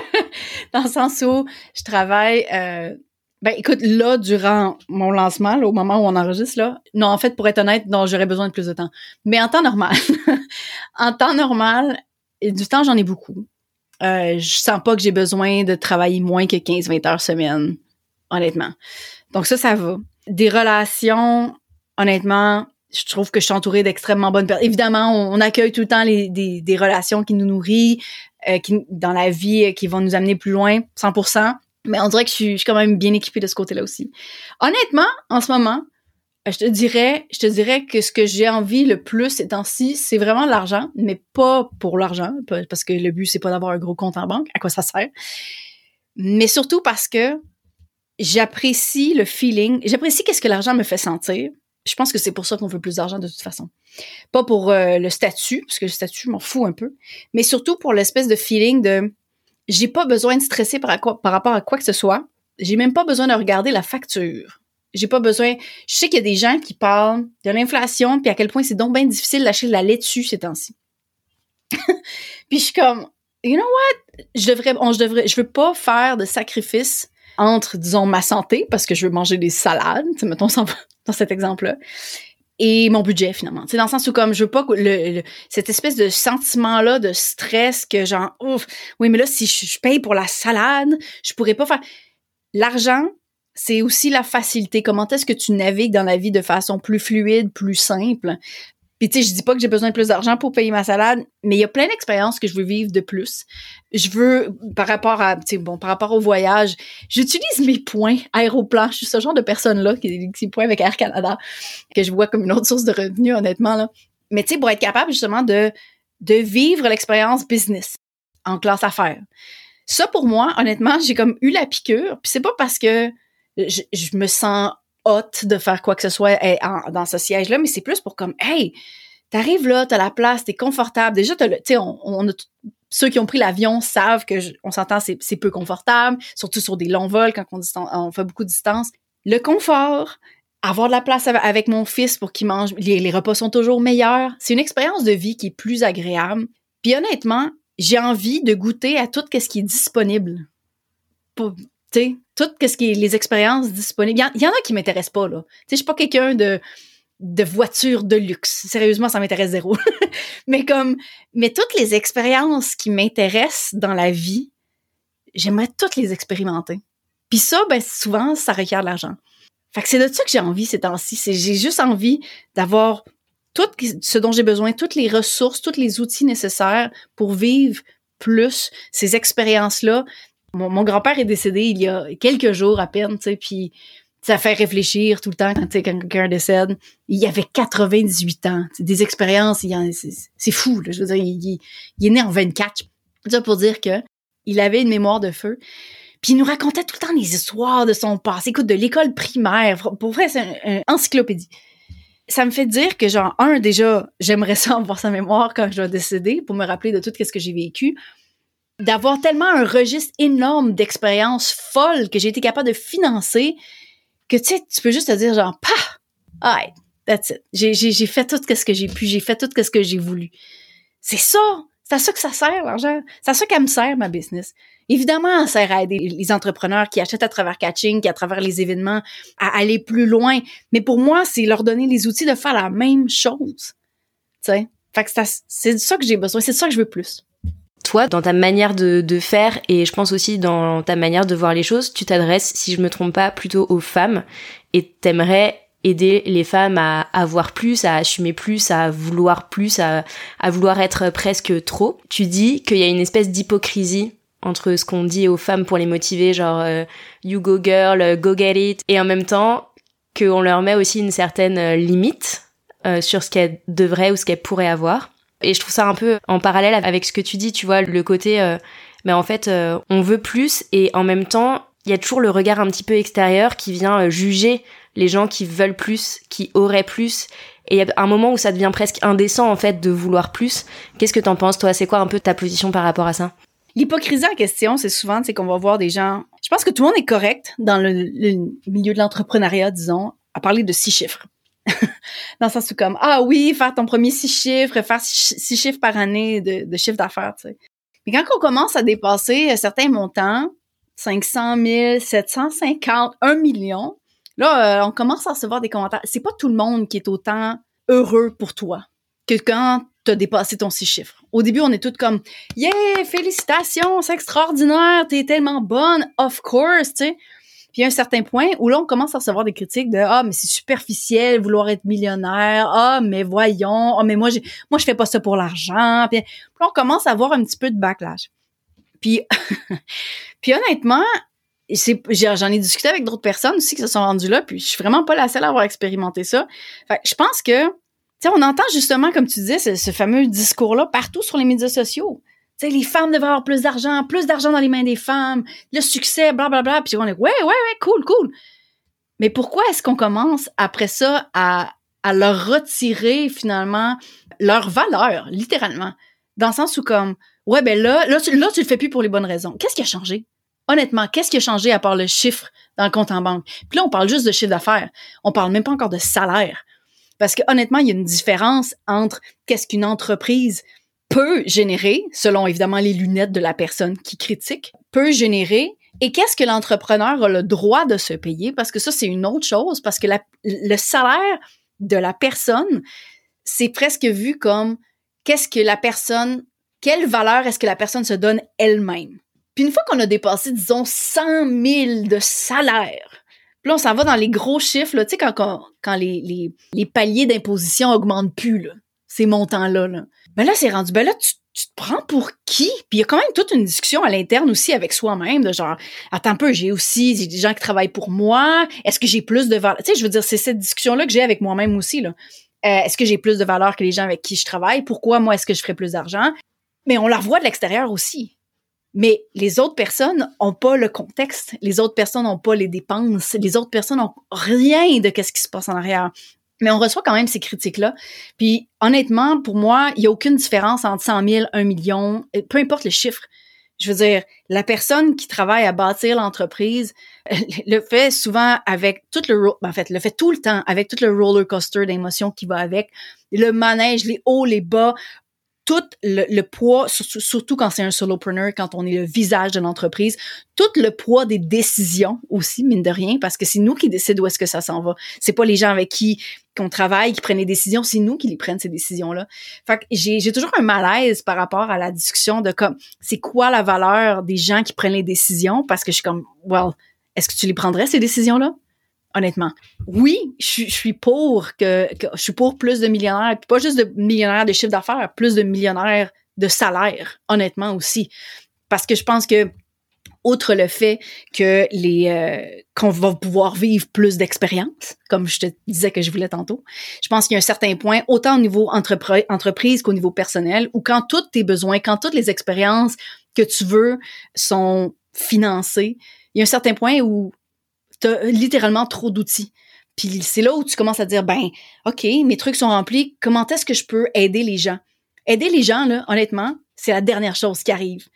(laughs) Dans le sens où je travaille. Euh, ben, écoute, là, durant mon lancement, au moment où on enregistre, là, non, en fait, pour être honnête, non, j'aurais besoin de plus de temps. Mais en temps normal, (laughs) en temps normal, du temps, j'en ai beaucoup. Euh, je sens pas que j'ai besoin de travailler moins que 15-20 heures semaine, honnêtement. Donc ça, ça va. Des relations, honnêtement, je trouve que je suis entourée d'extrêmement bonnes personnes. Évidemment, on, accueille tout le temps les, des, des relations qui nous nourrissent, euh, qui, dans la vie, euh, qui vont nous amener plus loin, 100%. Mais on dirait que je suis, je suis quand même bien équipée de ce côté-là aussi. Honnêtement, en ce moment, je te dirais, je te dirais que ce que j'ai envie le plus ces temps-ci, c'est vraiment l'argent, mais pas pour l'argent, parce que le but c'est pas d'avoir un gros compte en banque, à quoi ça sert, mais surtout parce que j'apprécie le feeling, j'apprécie qu'est-ce que l'argent me fait sentir, je pense que c'est pour ça qu'on veut plus d'argent de toute façon. Pas pour euh, le statut, parce que le statut, m'en fous un peu, mais surtout pour l'espèce de feeling de j'ai pas besoin de stresser par, rapport à quoi que ce soit. j'ai même pas besoin de regarder la facture. J'ai pas besoin. Je sais qu'il y a des gens qui parlent de l'inflation, puis à quel point c'est donc bien difficile d'acheter de la laitue ces temps-ci. (laughs) puis je suis comme, you know what? Je devrais, on, je devrais, je veux pas faire de sacrifice entre, disons, ma santé, parce que je veux manger des salades, mettons cet exemple-là, et mon budget finalement. C'est dans le sens où comme je veux pas le, cette espèce de sentiment là de stress que genre ouf, oui mais là si je, paye pour la salade, je pourrais pas faire l'argent c'est aussi la facilité. Comment est-ce que tu navigues dans la vie de façon plus fluide, plus simple? Puis tu sais, je dis pas que j'ai besoin de plus d'argent pour payer ma salade, mais il y a plein d'expériences que je veux vivre de plus. Je veux, par rapport à, tu sais, bon, par rapport au voyage, j'utilise mes points aéroplan. Je suis ce genre de personne-là qui, qui points avec Air Canada, que je vois comme une autre source de revenus, honnêtement, là. Mais tu sais, pour être capable, justement, de, de vivre l'expérience business en classe affaires. Ça, pour moi, honnêtement, j'ai comme eu la piqûre. Puis c'est pas parce que je, je me sens hâte de faire quoi que ce soit eh, dans ce siège-là, mais c'est plus pour comme, hey, t'arrives là, t'as la place, t'es confortable. Déjà, tu sais, on, on ceux qui ont pris l'avion savent que on s'entend, c'est peu confortable, surtout sur des longs vols quand on, on fait beaucoup de distance. Le confort, avoir de la place avec mon fils pour qu'il mange, les, les, repas sont toujours meilleurs. C'est une expérience de vie qui est plus agréable. Puis honnêtement, j'ai envie de goûter à tout ce qui est disponible. Sais, les expériences disponibles. Il y, en a qui m'intéressent pas, là. Tu sais, je suis pas quelqu'un de, de voiture de luxe. Sérieusement, ça m'intéresse zéro. (laughs) mais comme, mais toutes les expériences qui m'intéressent dans la vie, j'aimerais toutes les expérimenter. Puis ça, ben, souvent, ça requiert de l'argent. Fait que c'est de ça que j'ai envie ces temps-ci. J'ai juste envie d'avoir tout ce dont j'ai besoin, toutes les ressources, tous les outils nécessaires pour vivre plus ces expériences-là mon, grand-père est décédé il y a quelques jours à peine, tu sais, puis ça fait réfléchir tout le temps quand, quelqu'un décède. Il avait 98 ans. Des expériences, c'est fou. Là, je veux dire, il, est né en 24. Ça pour dire que il avait une mémoire de feu. Puis il nous racontait tout le temps des histoires de son passé. Écoute, de l'école primaire. Pour vrai, c'est une encyclopédie. Ça me fait dire que, genre, un, déjà, j'aimerais ça (laughs) avoir sa mémoire quand je vais décéder pour me rappeler de tout ce que j'ai vécu d'avoir tellement un registre énorme d'expériences folles que j'ai été capable de financer que tu sais, tu peux juste te dire genre, pah, alright, that's it. J'ai, fait tout ce que j'ai pu, j'ai fait tout ce que j'ai voulu. C'est ça, c'est à ça que ça sert l'argent. C'est à ça qu'elle me sert ma business. Évidemment, ça sert à aider les entrepreneurs qui achètent à travers Catching, qui à travers les événements, à aller plus loin. Mais pour moi, c'est leur donner les outils de faire la même chose. Tu sais, fait que c'est ça que j'ai besoin, c'est ça que je veux plus dans ta manière de, de, faire, et je pense aussi dans ta manière de voir les choses, tu t'adresses, si je me trompe pas, plutôt aux femmes, et t'aimerais aider les femmes à avoir plus, à assumer plus, à vouloir plus, à, à vouloir être presque trop. Tu dis qu'il y a une espèce d'hypocrisie entre ce qu'on dit aux femmes pour les motiver, genre euh, you go girl, go get it, et en même temps qu'on leur met aussi une certaine euh, limite euh, sur ce qu'elles devraient ou ce qu'elles pourraient avoir. Et je trouve ça un peu en parallèle avec ce que tu dis, tu vois, le côté, euh, en fait, euh, on veut plus et en même temps, il y a toujours le regard un petit peu extérieur qui vient euh, juger les gens qui veulent plus, qui auraient plus. Et il y a un moment où ça devient presque indécent en fait de vouloir plus. Qu'est-ce que t'en penses toi? C'est quoi un peu ta position par rapport à ça? L'hypocrisie en question, c'est souvent c'est qu'on va voir des gens. Je pense que tout le monde est correct dans le milieu de l'entrepreneuriat, disons, à parler de six chiffres. Dans le sens où comme, ah oui, faire ton premier six chiffres, faire six, chiffres par année de, chiffre d'affaires, tu sais. Mais quand on commence à dépasser certains montants, 500 000, 750, 1 million, là, euh, on commence à recevoir des commentaires. C'est pas tout le monde qui est autant heureux pour toi que quand tu as dépassé ton six chiffres. Au début, on est toutes comme, yeah, félicitations, c'est extraordinaire, t'es tellement bonne, of course, tu sais. Puis il y a un certain point où là, on commence à recevoir des critiques de Ah, mais c'est superficiel, vouloir être millionnaire. Ah, mais voyons. Ah, mais moi, j'ai, moi, je fais pas ça pour l'argent. Puis, là, on commence à avoir un petit peu de backlash. Puis, (laughs) puis honnêtement, j'en ai discuté avec d'autres personnes aussi qui se sont rendues là, puis je suis vraiment pas la seule à avoir expérimenté ça. Fait, je pense que, tu sais, on entend justement, comme tu disais, ce, ce fameux discours-là partout sur les médias sociaux les femmes devraient avoir plus d'argent, plus d'argent dans les mains des femmes, le succès, bla bla bla. Puis on est ouais ouais ouais cool cool. Mais pourquoi est-ce qu'on commence après ça à à leur retirer finalement leur valeur, littéralement, dans le sens où comme ouais ben là là tu, là tu le fais plus pour les bonnes raisons. Qu'est-ce qui a changé? Honnêtement, qu'est-ce qui a changé à part le chiffre dans le compte en banque? Puis là, on parle juste de chiffre d'affaires. On parle même pas encore de salaire. Parce que honnêtement, il y a une différence entre qu'est-ce qu'une entreprise peut générer, selon évidemment les lunettes de la personne qui critique, peut générer et qu'est-ce que l'entrepreneur a le droit de se payer? Parce que ça, c'est une autre chose, parce que le salaire de la personne, c'est presque vu comme qu'est-ce que la personne, quelle valeur est-ce que la personne se donne elle-même? Puis une fois qu'on a dépassé, disons, 100 000 de salaire, puis là, on s'en va dans les gros chiffres, tu sais, quand, quand, les, paliers d'imposition augmentent plus, là, ces montants-là. Là. Ben là, c'est rendu, ben là, tu, te prends pour qui? Puis il y a quand même toute une discussion à l'interne aussi avec soi-même, de genre, attends un peu, j'ai aussi des gens qui travaillent pour moi, est-ce que j'ai plus de valeur? Tu sais, je veux dire, c'est cette discussion-là que j'ai avec moi-même aussi, là. Euh, est-ce que j'ai plus de valeur que les gens avec qui je travaille? Pourquoi moi est-ce que je ferais plus d'argent? Mais on la revoit de l'extérieur aussi. Mais les autres personnes ont pas le contexte, les autres personnes n'ont pas les dépenses, les autres personnes n'ont rien de qu'est-ce qui se passe en arrière. Mais on reçoit quand même ces critiques-là. Puis honnêtement, pour moi, il y a aucune différence entre 100 000, 1 million, peu importe le chiffre. Je veux dire, la personne qui travaille à bâtir l'entreprise (laughs) le fait souvent avec tout le, en fait, le fait tout le temps avec tout le roller coaster d'émotions qui va avec, le manège, les hauts, les bas, tout le, poids, surtout quand c'est un solopreneur, quand on est le visage de l'entreprise, tout le poids des décisions aussi, mine de rien, parce que c'est nous qui décidons où est-ce que ça s'en va. C'est pas les gens avec qui qu'on travaille qui prennent les décisions, c'est nous qui les prennent ces décisions-là. Fait que j'ai toujours un malaise par rapport à la discussion de comme c'est quoi la valeur des gens qui prennent les décisions, parce que je suis comme, well, est-ce que tu les prendrais ces décisions-là? Honnêtement. Oui, je, suis pour que, je suis pour plus de millionnaires, pas juste de millionnaires de chiffre d'affaires, plus de millionnaires de salaire, honnêtement aussi, parce que je pense que outre le fait que les euh, qu'on va pouvoir vivre plus d'expérience, comme je te disais que je voulais tantôt, je pense qu'il y a un certain point, autant au niveau entreprise qu'au niveau personnel, où quand tous tes besoins, quand toutes les expériences que tu veux sont financées, il y a un certain point où t'as littéralement trop d'outils. Puis c'est là où tu commences à dire, ben, OK, mes trucs sont remplis, comment est-ce que je peux aider les gens? Aider les gens, là, honnêtement, c'est la dernière chose qui arrive.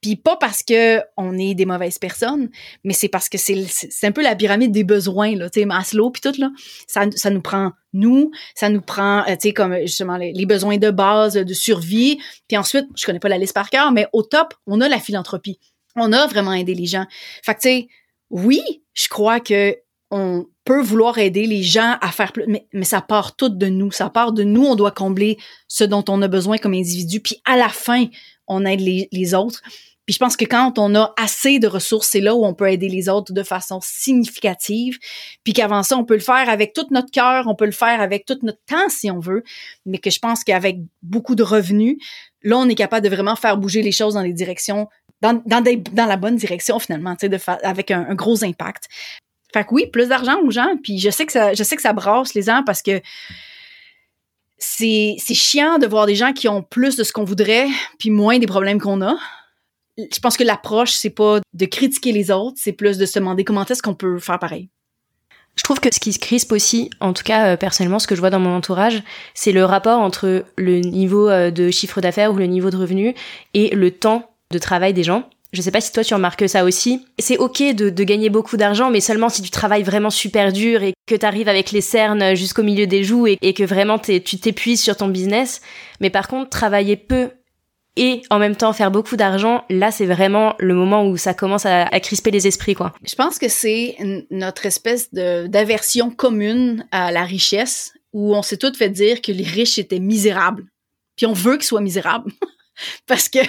Puis pas parce que on est des mauvaises personnes, mais c'est parce que c'est un peu la pyramide des besoins là, tu sais Maslow puis tout là. Ça, ça nous prend nous, ça nous prend euh, tu sais comme justement les, les, besoins de base de survie, puis ensuite, je connais pas la liste par cœur, mais au top, on a la philanthropie. On a vraiment aidé les gens. Fait que tu sais oui, je crois que on peut vouloir aider les gens à faire plus, mais, ça part tout de nous. Ça part de nous. On doit combler ce dont on a besoin comme individu. Puis à la fin, on aide les, autres. Puis je pense que quand on a assez de ressources, c'est là où on peut aider les autres de façon significative. Puis qu'avant ça, on peut le faire avec tout notre cœur, on peut le faire avec tout notre temps si on veut. Mais que je pense qu'avec beaucoup de revenus, là, on est capable de vraiment faire bouger les choses dans les directions dans, dans, la bonne direction finalement, sais, avec un, gros impact. Fait que oui, plus d'argent aux gens. Puis je sais que ça, je sais que ça brasse les gens parce que c'est, c'est chiant de voir des gens qui ont plus de ce qu'on voudrait puis moins des problèmes qu'on a. Je pense que l'approche, c'est pas de critiquer les autres, c'est plus de se demander comment est-ce qu'on peut faire pareil. Je trouve que ce qui se crispe aussi, en tout cas euh, personnellement, ce que je vois dans mon entourage, c'est le rapport entre le niveau euh, de chiffre d'affaires ou le niveau de revenu et le temps de travail des gens. Je sais pas si toi tu remarques ça aussi. C'est ok de, gagner beaucoup d'argent, mais seulement si tu travailles vraiment super dur et que tu arrives avec les cernes jusqu'au milieu des joues et, que vraiment tu t'épuises sur ton business. Mais par contre, travailler peu et en même temps faire beaucoup d'argent, là c'est vraiment le moment où ça commence à, crisper les esprits quoi. Je pense que c'est notre espèce d'aversion commune à la richesse où on s'est toutes fait dire que les riches étaient misérables. Puis on veut qu'ils soient misérables. (laughs) parce que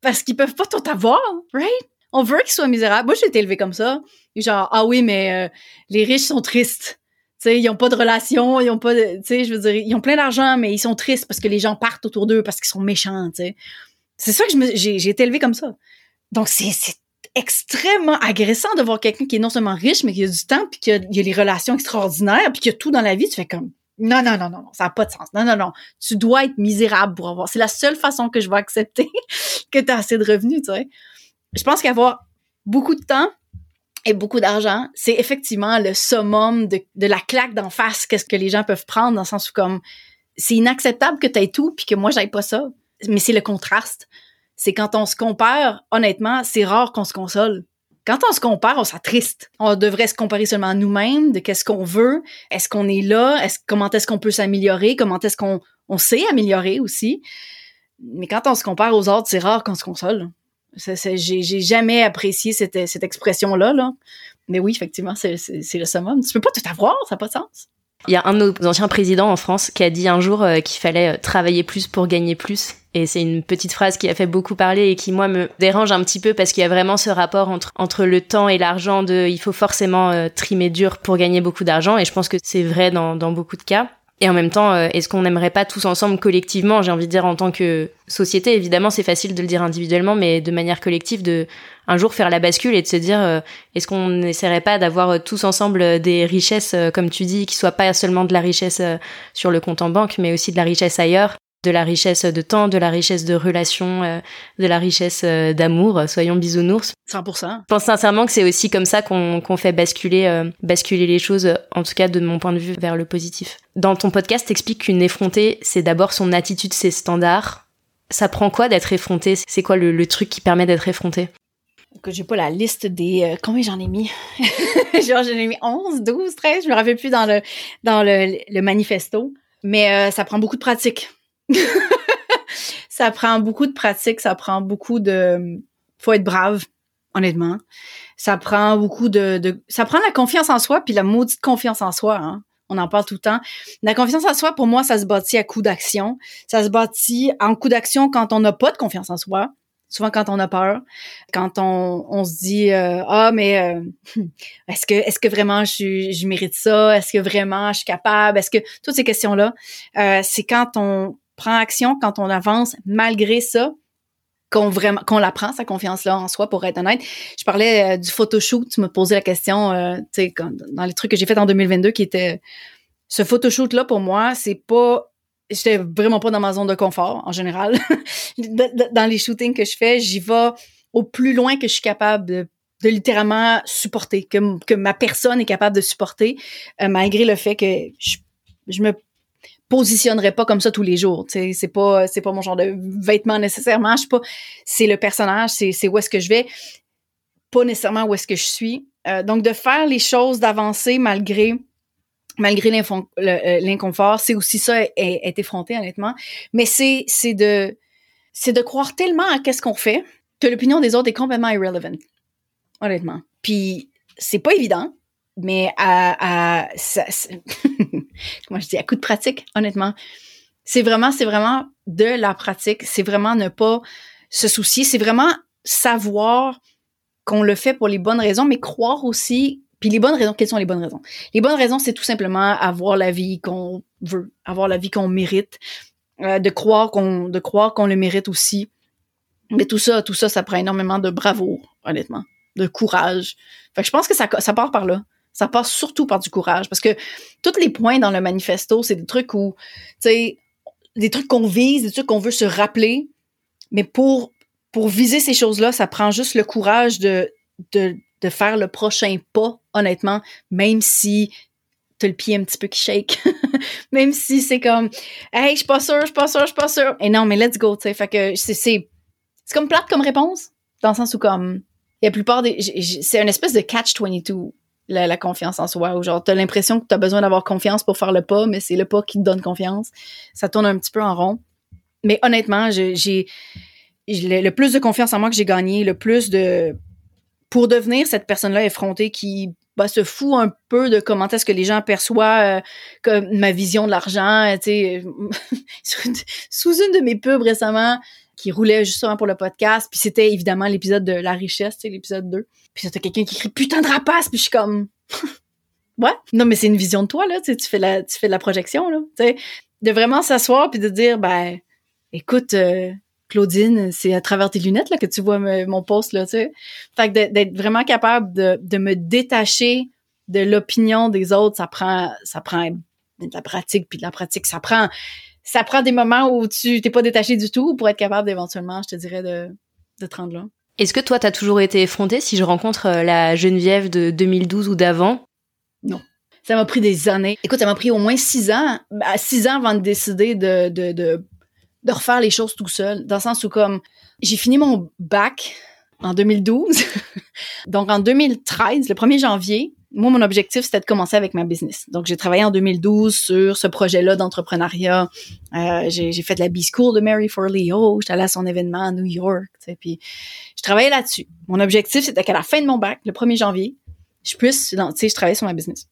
parce qu'ils peuvent pas tout avoir, right? On veut qu'ils soient misérables. Moi, j'ai été élevée comme ça. Genre, ah oui, mais euh, les riches sont tristes. Ils ont pas de relation, ils ont pas tu sais, je veux ils ont plein d'argent, mais ils sont tristes parce que les gens partent autour d'eux parce qu'ils sont méchants. C'est ça que j'ai été élevée comme ça. Donc, c'est extrêmement agressant de voir quelqu'un qui est non seulement riche, mais qui a du temps, puis qui a, il a les relations extraordinaires, puis qui a tout dans la vie. Tu fais comme, non, non, non, non, ça n'a pas de sens. Non, non, non. Tu dois être misérable pour avoir. C'est la seule façon que je vais accepter (laughs) que tu as assez de revenus, tu. Je pense qu'avoir beaucoup de temps et beaucoup d'argent, c'est effectivement le summum de, la claque d'en face qu'est-ce que les gens peuvent prendre dans le sens où comme c'est inacceptable que tu aies tout puis que moi j'aille pas ça. Mais c'est le contraste. c'est quand on se compare, honnêtement, c'est rare qu'on se console. Quand on se compare, on s'attriste. On devrait se comparer seulement à nous-mêmes, de qu'est-ce qu'on veut, est-ce qu'on est là, comment est-ce qu'on peut s'améliorer, comment est-ce qu'on on sait améliorer aussi? Mais quand on se compare aux autres, c'est rare qu'on se console. J'ai, jamais apprécié cette, expression-là. Là. Mais oui, effectivement, c'est, le summum. Tu peux pas tout avoir, ça n'a pas de sens. Il y a un de nos anciens présidents en France qui a dit un jour euh, qu'il fallait euh, travailler plus pour gagner plus. Et c'est une petite phrase qui a fait beaucoup parler et qui, moi, me dérange un petit peu parce qu'il y a vraiment ce rapport entre, entre le temps et l'argent de il faut forcément euh, trimer dur pour gagner beaucoup d'argent. Et je pense que c'est vrai dans beaucoup de cas. Et en même temps, euh, est-ce qu'on n'aimerait pas tous ensemble, collectivement, j'ai envie de dire en tant que société, évidemment c'est facile de le dire individuellement, mais de manière collective, de un jour faire la bascule et de se dire, euh, est-ce qu'on n'essaierait pas d'avoir euh, tous ensemble des richesses, comme tu dis, qui soient pas seulement de la richesse sur le compte en banque, mais aussi de la richesse ailleurs? De la richesse de temps, de la richesse de relations, euh, de la richesse euh, d'amour, soyons bisounours. 100%. Je pense sincèrement que c'est aussi comme ça qu'on fait basculer, euh, basculer les choses, en tout cas de mon point de vue, vers le positif. Dans ton podcast, t'expliques qu'une effrontée, c'est d'abord son attitude, ses standards. Ça prend quoi d'être effronté? C'est quoi le, le, truc qui permet d'être effronté? Que j'ai pas la liste des combien j'en ai mis (laughs) genre j'en ai mis 11 12 13 je me rappelle plus dans le dans le, le manifesto mais ça prend beaucoup de pratique (laughs) ça prend beaucoup de pratique, ça prend beaucoup de faut être brave, honnêtement. Ça prend beaucoup de, ça prend la confiance en soi puis la maudite confiance en soi hein. On en parle tout le temps. La confiance en soi, pour moi, ça se bâtit à coup d'action. Ça se bâtit en coup d'action quand on n'a pas de confiance en soi. Souvent quand on a peur, quand on, on se dit euh, ah mais euh, est-ce que est-ce que vraiment je, je mérite ça? Est-ce que vraiment je suis capable? Est-ce que toutes ces questions là, euh, c'est quand on prend action, quand on avance malgré ça, qu'on vraiment qu'on la prend sa confiance là en soi pour être honnête. Je parlais euh, du photoshoot, tu me posais la question euh, tu sais dans les trucs que j'ai fait en 2022 qui était ce photoshoot là pour moi, c'est pas j'étais vraiment pas dans ma zone de confort en général. (laughs) dans les shootings que je fais, j'y vais au plus loin que je suis capable de, de littéralement supporter, que, que ma personne est capable de supporter, euh, malgré le fait que je, je me positionnerais pas comme ça tous les jours. Tu c'est pas c'est pas mon genre de vêtements nécessairement. Je sais pas. C'est le personnage, c'est c'est où est-ce que je vais, pas nécessairement où est-ce que je suis. Euh, donc de faire les choses, d'avancer malgré malgré euh, l'inconfort, c'est aussi ça être effronté honnêtement. Mais c'est c'est de c'est de croire tellement à qu'est-ce qu'on fait que l'opinion des autres est complètement irrelevant. Honnêtement. Puis c'est pas évident mais à, à (laughs) comment je dis, à coup de pratique, honnêtement. C'est vraiment, c'est vraiment de la pratique. C'est vraiment ne pas se soucier. C'est vraiment savoir qu'on le fait pour les bonnes raisons, mais croire aussi. Puis les bonnes raisons, quelles sont les bonnes raisons? Les bonnes raisons, c'est tout simplement avoir la vie qu'on veut, avoir la vie qu'on mérite, euh, de croire qu'on, de croire qu'on le mérite aussi. Mais tout ça, tout ça, ça prend énormément de bravoure, honnêtement, de courage. Fait que je pense que ça, ça part par là. Ça passe surtout par du courage parce que tous les points dans le manifesto, c'est des trucs où, tu sais, des trucs qu'on vise, des trucs qu'on veut se rappeler. Mais pour, pour viser ces choses-là, ça prend juste le courage de, de, de faire le prochain pas, honnêtement, même si t'as le pied un petit peu qui shake. (laughs) même si c'est comme, hey, je suis pas sûre, je suis pas sûre, je suis pas sûre. Et non, mais let's go, tu sais. Fait que c'est, comme plate comme réponse, dans le sens où comme, la plupart des, c'est une espèce de catch-22 la, confiance en soi. Ou genre, t'as l'impression que t'as besoin d'avoir confiance pour faire le pas, mais c'est le pas qui te donne confiance. Ça tourne un petit peu en rond. Mais honnêtement, j'ai le plus de confiance en moi que j'ai gagné, le plus de pour devenir cette personne-là effrontée qui bah, se fout un peu de comment est-ce que les gens perçoivent euh, ma vision de l'argent. Tu (laughs) sous une de mes pubs récemment, qui roulait justement pour le podcast. Puis c'était évidemment l'épisode de La richesse, l'épisode 2. Puis c'était quelqu'un qui crie putain de rapace, puis je suis comme (laughs) Ouais. Non, mais c'est une vision de toi, là. Tu, fais la, tu fais de la projection, là. de vraiment s'asseoir puis de dire ben écoute, euh, Claudine, c'est à travers tes lunettes là, que tu vois mon post, là, tu. Fait que d'être vraiment capable de, de me détacher de l'opinion des autres, ça prend, ça prend de la pratique, puis de la pratique, ça prend ça prend des moments où tu t'es pas détaché du tout pour être capable d'éventuellement, je te dirais, de, de te rendre là. Est-ce que toi, t'as toujours été effrontée si je rencontre euh, la Geneviève de 2012 ou d'avant? Non. Ça m'a pris des années. Écoute, ça m'a pris au moins six ans, bah, six ans avant de décider de, de, de, de refaire les choses tout seul. Dans le sens où, comme, j'ai fini mon bac en 2012. (laughs) Donc, en 2013, le 1er janvier, moi, mon objectif, c'était de commencer avec ma business. Donc, j'ai travaillé en 2012 sur ce projet-là d'entrepreneuriat. Euh, j'ai, fait la B-School de Mary for Leo. J'étais allée à son événement à New York. Puis, je travaillais là-dessus. Mon objectif, c'était qu'à la fin de mon bac, le 1er janvier, je puisse, tu sais, je travaillais sur ma business.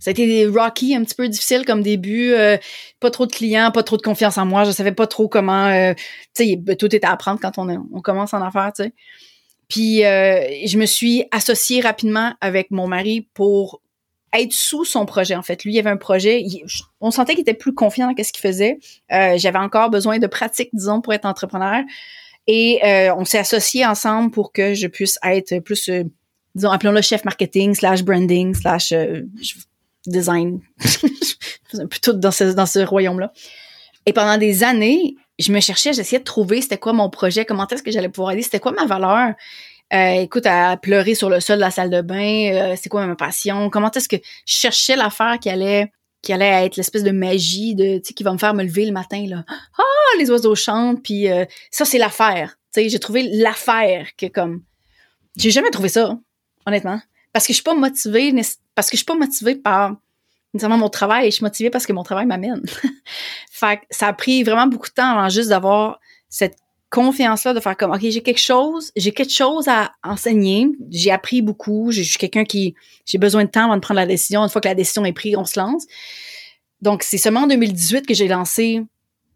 Ça a été rocky, un petit peu difficile comme début. Euh, pas trop de clients, pas trop de confiance en moi. Je savais pas trop comment... Euh, tu sais, tout était à apprendre quand on, on commence en affaires, tu sais. Puis euh, je me suis associée rapidement avec mon mari pour être sous son projet en fait. Lui, il avait un projet, on sentait qu'il était plus confiant dans ce qu'il faisait. Euh, j'avais encore besoin de pratique, disons, pour être entrepreneur. Et euh, on s'est associés ensemble pour que je puisse être plus, disons, appelons-le chef marketing slash branding slash design. (laughs) plutôt dans ce, dans ce royaume-là. Et pendant des années, je me cherchais, j'essayais de trouver c'était quoi mon projet, comment est-ce que j'allais pouvoir aider, c'était quoi ma valeur. Euh, écoute, à pleurer sur le sol de la salle de bain, euh, c'est quoi ma passion, comment est-ce que je cherchais l'affaire qui allait qui allait être l'espèce de magie de qui va me faire me lever le matin là. Ah, les oiseaux chantent puis euh, ça c'est l'affaire. Tu sais, j'ai trouvé l'affaire que comme j'ai jamais trouvé ça, honnêtement, parce que je suis pas motivée parce que je suis pas motivée par nécessairement mon travail, je suis motivée parce que mon travail m'amène. (laughs) fait que ça a pris vraiment beaucoup de temps avant juste d'avoir cette confiance-là de faire comme, OK, j'ai quelque chose, j'ai quelque chose à enseigner, j'ai appris beaucoup, je suis quelqu'un qui, j'ai besoin de temps avant de prendre la décision. Une fois que la décision est prise, on se lance. Donc, c'est seulement en 2018 que j'ai lancé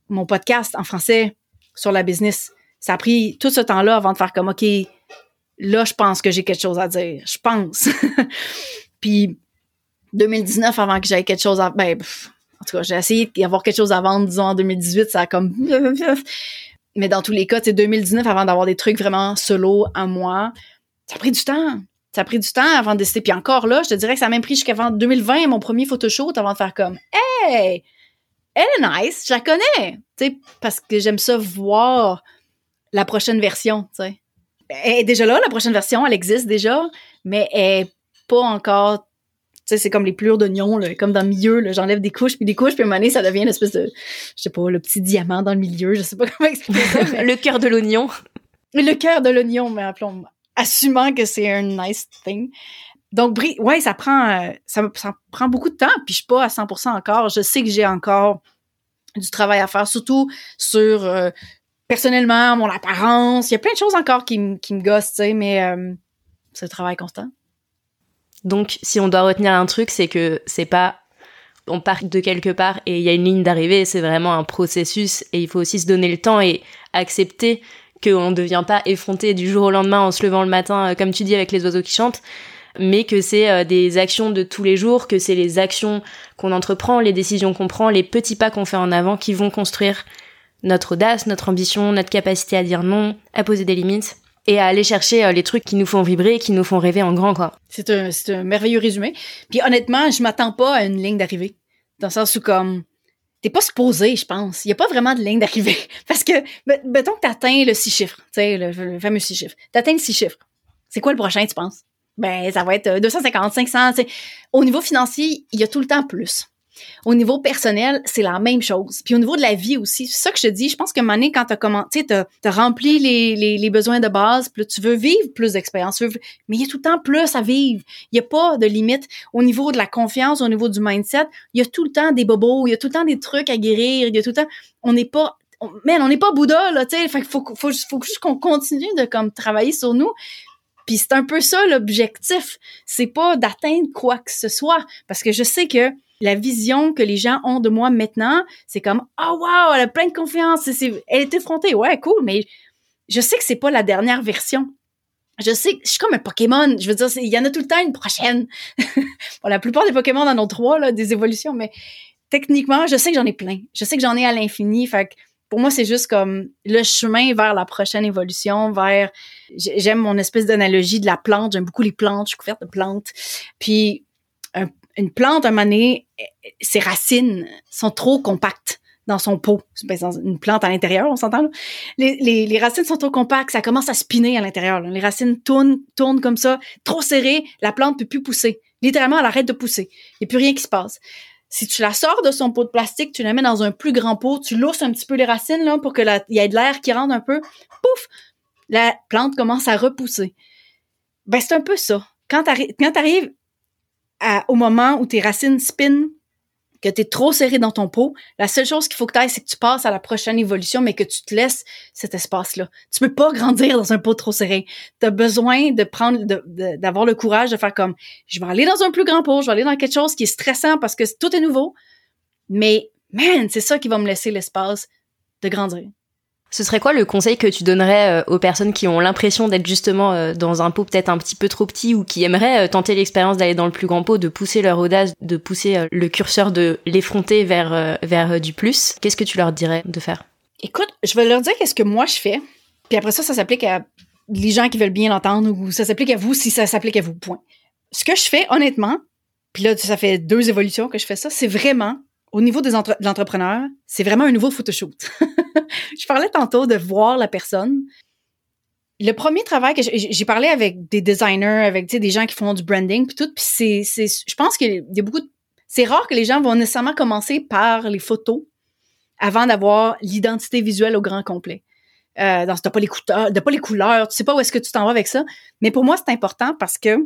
mon podcast en français sur la business. Ça a pris tout ce temps-là avant de faire comme, OK, là, je pense que j'ai quelque chose à dire. Je pense. (laughs) Puis, 2019 avant que j'aille quelque chose à ben en tout cas j'ai essayé d'avoir quelque chose à vendre disons en 2018 ça a comme (laughs) mais dans tous les cas c'est 2019 avant d'avoir des trucs vraiment solo à moi ça a pris du temps. Ça a pris du temps avant de décider. Puis encore là je te dirais que ça a même pris jusqu'à 2020 mon premier photoshoot avant de faire comme hey elle est nice je la connais sais parce que j'aime ça voir la prochaine version sais. Elle est déjà là la prochaine version elle existe déjà mais elle est pas encore sais, c'est comme les plures d'oignons, comme dans le milieu, j'enlève des couches puis des couches, puis à un moment donné, ça devient une espèce de, je sais pas, le petit diamant dans le milieu, je sais pas (laughs) comment expliquer ça. (laughs) le cœur de l'oignon. Le cœur de l'oignon, mais appelons, assumant que c'est un nice thing. Donc, ouais, ça prend, euh, ça, ça prend beaucoup de temps, puis je suis pas à 100% encore. Je sais que j'ai encore du travail à faire, surtout sur euh, personnellement, mon apparence. Il y a plein de choses encore qui, qui me gossent, tu sais, mais euh, c'est le travail constant. Donc, si on doit retenir un truc, c'est que c'est pas on part de quelque part et il y a une ligne d'arrivée, c'est vraiment un processus et il faut aussi se donner le temps et accepter qu'on ne devient pas effronté du jour au lendemain en se levant le matin, euh, comme tu dis, avec les oiseaux qui chantent, mais que c'est euh, des actions de tous les jours, que c'est les actions qu'on entreprend, les décisions qu'on prend, les petits pas qu'on fait en avant qui vont construire notre audace, notre ambition, notre capacité à dire non, à poser des limites et à aller chercher euh, les trucs qui nous font vibrer, qui nous font rêver en grand, quoi. C'est un, merveilleux résumé. Puis honnêtement, je m'attends pas à une ligne d'arrivée. Dans le sens où comme, t'es pas supposé, je pense. Il y a pas vraiment de ligne d'arrivée. (laughs) Parce que, mettons que t'atteins le six chiffres, tu sais, le, fameux six chiffres. T'atteins le six chiffres. C'est quoi le prochain, tu penses? Ben, ça va être 250, 500, Au niveau financier, il y a tout le temps plus. Au niveau personnel, c'est la même chose. Puis au niveau de la vie aussi, c'est ça que je te dis. Je pense que Mané, quand t'as commencé, t'as as rempli les, les, besoins de base, puis tu veux vivre plus d'expérience. Mais il y a tout le temps plus à vivre. Il n'y a pas de limite. Au niveau de la confiance, au niveau du mindset, il y a tout le temps des bobos, il y a tout le temps des trucs à guérir, il y a tout le temps... On n'est pas... mais on n'est pas Bouddha, là, tu sais. Fait faut, faut, faut juste qu'on continue de comme travailler sur nous. Puis c'est un peu ça l'objectif. C'est pas d'atteindre quoi que ce soit. Parce que je sais que la vision que les gens ont de moi maintenant, c'est comme oh wow, elle a plein de confiance, elle est effrontée, ouais cool, mais je sais que c'est pas la dernière version. Je sais, je suis comme un Pokémon. Je veux dire, il y en a tout le temps une prochaine. (laughs) bon, la plupart des Pokémon en ont trois des évolutions, mais techniquement, je sais que j'en ai plein. Je sais que j'en ai à l'infini. Fait pour moi, c'est juste comme le chemin vers la prochaine évolution, vers j'aime mon espèce d'analogie de la plante. J'aime beaucoup les plantes. Je suis couverte de plantes. Puis une plante, à un moment ses racines sont trop compactes dans son pot. Ben, une plante à l'intérieur, on s'entend. Les, racines sont trop compactes, ça commence à spinner à l'intérieur. Les racines tournent, tournent comme ça, trop serrées, la plante peut plus pousser. Littéralement, elle arrête de pousser. Il n'y a plus rien qui se passe. Si tu la sors de son pot de plastique, tu la mets dans un plus grand pot, tu lousses un petit peu les racines là pour que y ait de l'air qui rentre un peu, pouf, la plante commence à repousser. Ben c'est un peu ça. Quand tu arrives au moment où tes racines spinent que tu es trop serré dans ton pot, la seule chose qu'il faut que tu ailles, c'est que tu passes à la prochaine évolution, mais que tu te laisses cet espace-là. Tu peux pas grandir dans un pot trop serré. Tu as besoin de prendre, d'avoir le courage de faire comme, je vais aller dans un plus grand pot, je vais aller dans quelque chose qui est stressant parce que tout est nouveau, mais man, c'est ça qui va me laisser l'espace de grandir. Ce serait quoi le conseil que tu donnerais euh, aux personnes qui ont l'impression d'être justement euh, dans un pot peut-être un petit peu trop petit ou qui aimeraient euh, tenter l'expérience d'aller dans le plus grand pot, de pousser leur audace, de pousser le curseur, de l'effronter vers, vers du plus? Qu'est-ce que tu leur dirais de faire? Écoute, je vais leur dire qu'est-ce que moi je fais. Puis après ça, ça s'applique à les gens qui veulent bien l'entendre ou ça s'applique à vous si ça s'applique à vous. Point. Ce que je fais, honnêtement, puis là, ça fait deux évolutions que je fais ça, c'est vraiment au niveau des de l'entrepreneur, c'est vraiment un nouveau photoshoot. (laughs) je parlais tantôt de voir la personne. Le premier travail que j'ai parlé avec des designers, avec des gens qui font du branding, puis tout, puis c'est, je pense qu'il y a beaucoup de, c'est rare que les gens vont nécessairement commencer par les photos avant d'avoir l'identité visuelle au grand complet. Euh, t'as pas les couleurs, pas les couleurs, tu sais pas où est-ce que tu t'en vas avec ça. Mais pour moi, c'est important parce que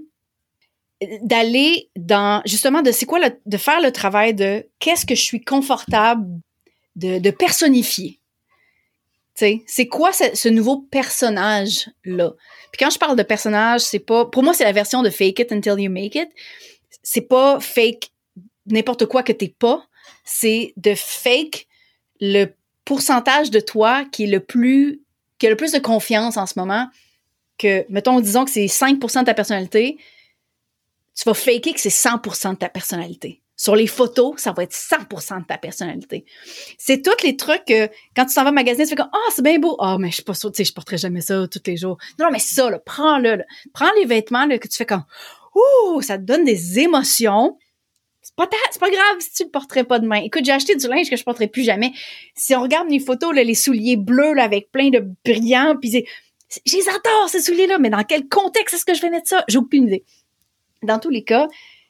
d'aller dans justement de c'est quoi de faire le travail de qu'est-ce que je suis confortable de, de personnifier. C'est quoi ce, ce, nouveau personnage là Puis quand je parle de personnage, c'est pas pour moi c'est la version de fake it until you make it. C'est pas fake n'importe quoi que t'es pas, c'est de fake le pourcentage de toi qui est le plus qui a le plus de confiance en ce moment que mettons disons que c'est 5% de ta personnalité, tu vas faker que c'est 100% de ta personnalité. Sur les photos, ça va être 100% de ta personnalité. C'est tous les trucs que quand tu s'en vas magasiner, tu fais comme ah oh, c'est bien beau. Ah oh, mais je suis pas sûre, tu sais je porterai jamais ça tous les jours. Non, mais ça là, prends-le. Prends les vêtements là, que tu fais comme ouh, ça te donne des émotions. C'est pas c'est pas grave si tu le porterais pas demain. Écoute, j'ai acheté du linge que je porterai plus jamais. Si on regarde les photos là, les souliers bleus là avec plein de brillants puis j'ai adore ces souliers là, mais dans quel contexte est-ce que je vais mettre ça? J'ai aucune idée dans tous les cas,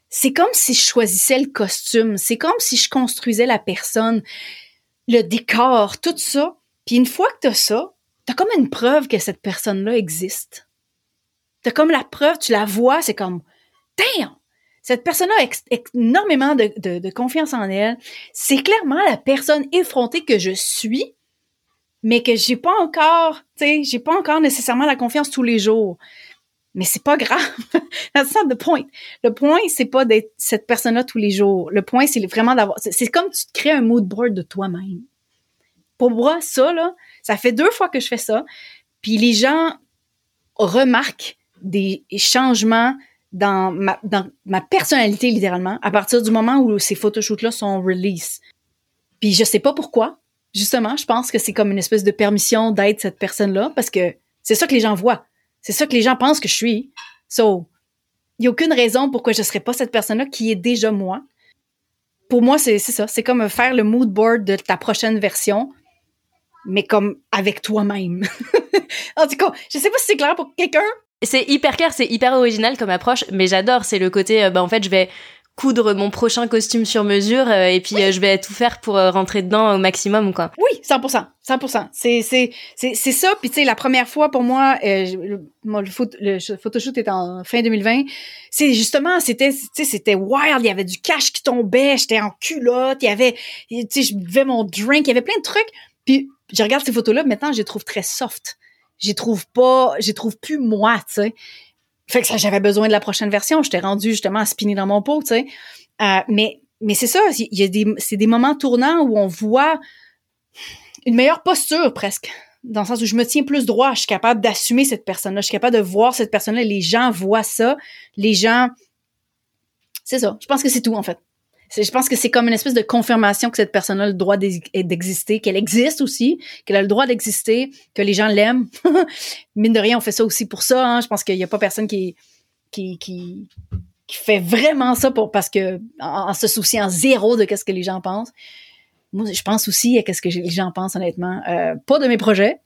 c'est comme si je choisissais le costume, c'est comme si je construisais la personne, le décor, tout ça. Puis une fois que tu as ça, tu as comme une preuve que cette personne-là existe. Tu as comme la preuve, tu la vois, c'est comme, damn! Cette personne-là a énormément de, de confiance en elle. C'est clairement la personne effrontée que je suis, mais que j'ai pas encore, tu sais, j'ai pas encore nécessairement la confiance tous les jours mais c'est pas grave. (laughs) That's not the point. Le point, c'est pas d'être cette personne-là tous les jours. Le point, c'est vraiment d'avoir. C'est comme tu te crées un mood board de toi-même. Pour moi, ça, là, ça fait deux fois que je fais ça. Puis les gens remarquent des changements dans ma, personnalité, littéralement, à partir du moment où ces photoshoots-là sont release. Puis je sais pas pourquoi. Justement, je pense que c'est comme une espèce de permission d'être cette personne-là parce que c'est ça que les gens voient c'est ça que les gens pensent que je suis. So, il n'y a aucune raison pourquoi je ne serais pas cette personne-là qui est déjà moi. Pour moi, c'est ça. C'est comme faire le mood board de ta prochaine version, mais comme avec toi-même. (laughs) en tout cas, je sais pas si c'est clair pour quelqu'un. C'est hyper clair, c'est hyper original comme approche, mais j'adore. C'est le côté, bah, en fait, je vais coudre mon prochain costume sur mesure euh, et puis euh, je vais tout faire pour euh, rentrer dedans au maximum quoi. Oui, 100%, 100%. C'est c'est c'est c'est ça puis tu sais la première fois pour moi le, le, photoshoot était en fin 2020, c'est justement c'était tu sais c'était wild, il y avait du cash qui tombait, j'étais en culotte, il y avait tu sais je buvais mon drink, il y avait plein de trucs puis je regarde ces photos là maintenant, je les trouve très soft. Je trouve pas, je trouve plus moi, tu sais. Fait que j'avais besoin de la prochaine version. J'étais rendu justement à spinner dans mon pot, tu sais. Euh, mais mais c'est ça, il y a des c'est des moments tournants où on voit une meilleure posture presque dans le sens où je me tiens plus droit, je suis capable d'assumer cette personne-là, je suis capable de voir cette personne-là, les gens voient ça, les gens c'est ça. Je pense que c'est tout en fait. Je pense que c'est comme une espèce de confirmation que cette personne a le droit d'exister, qu'elle existe aussi, qu'elle a le droit d'exister, que les gens l'aiment. (laughs) Mine de rien, on fait ça aussi pour ça. Hein. Je pense qu'il n'y a pas personne qui, qui, qui, qui, fait vraiment ça pour parce que en, se souciant zéro de qu'est-ce que les gens pensent. Moi, je pense aussi à qu'est-ce que les gens pensent honnêtement. Euh, pas de mes projets,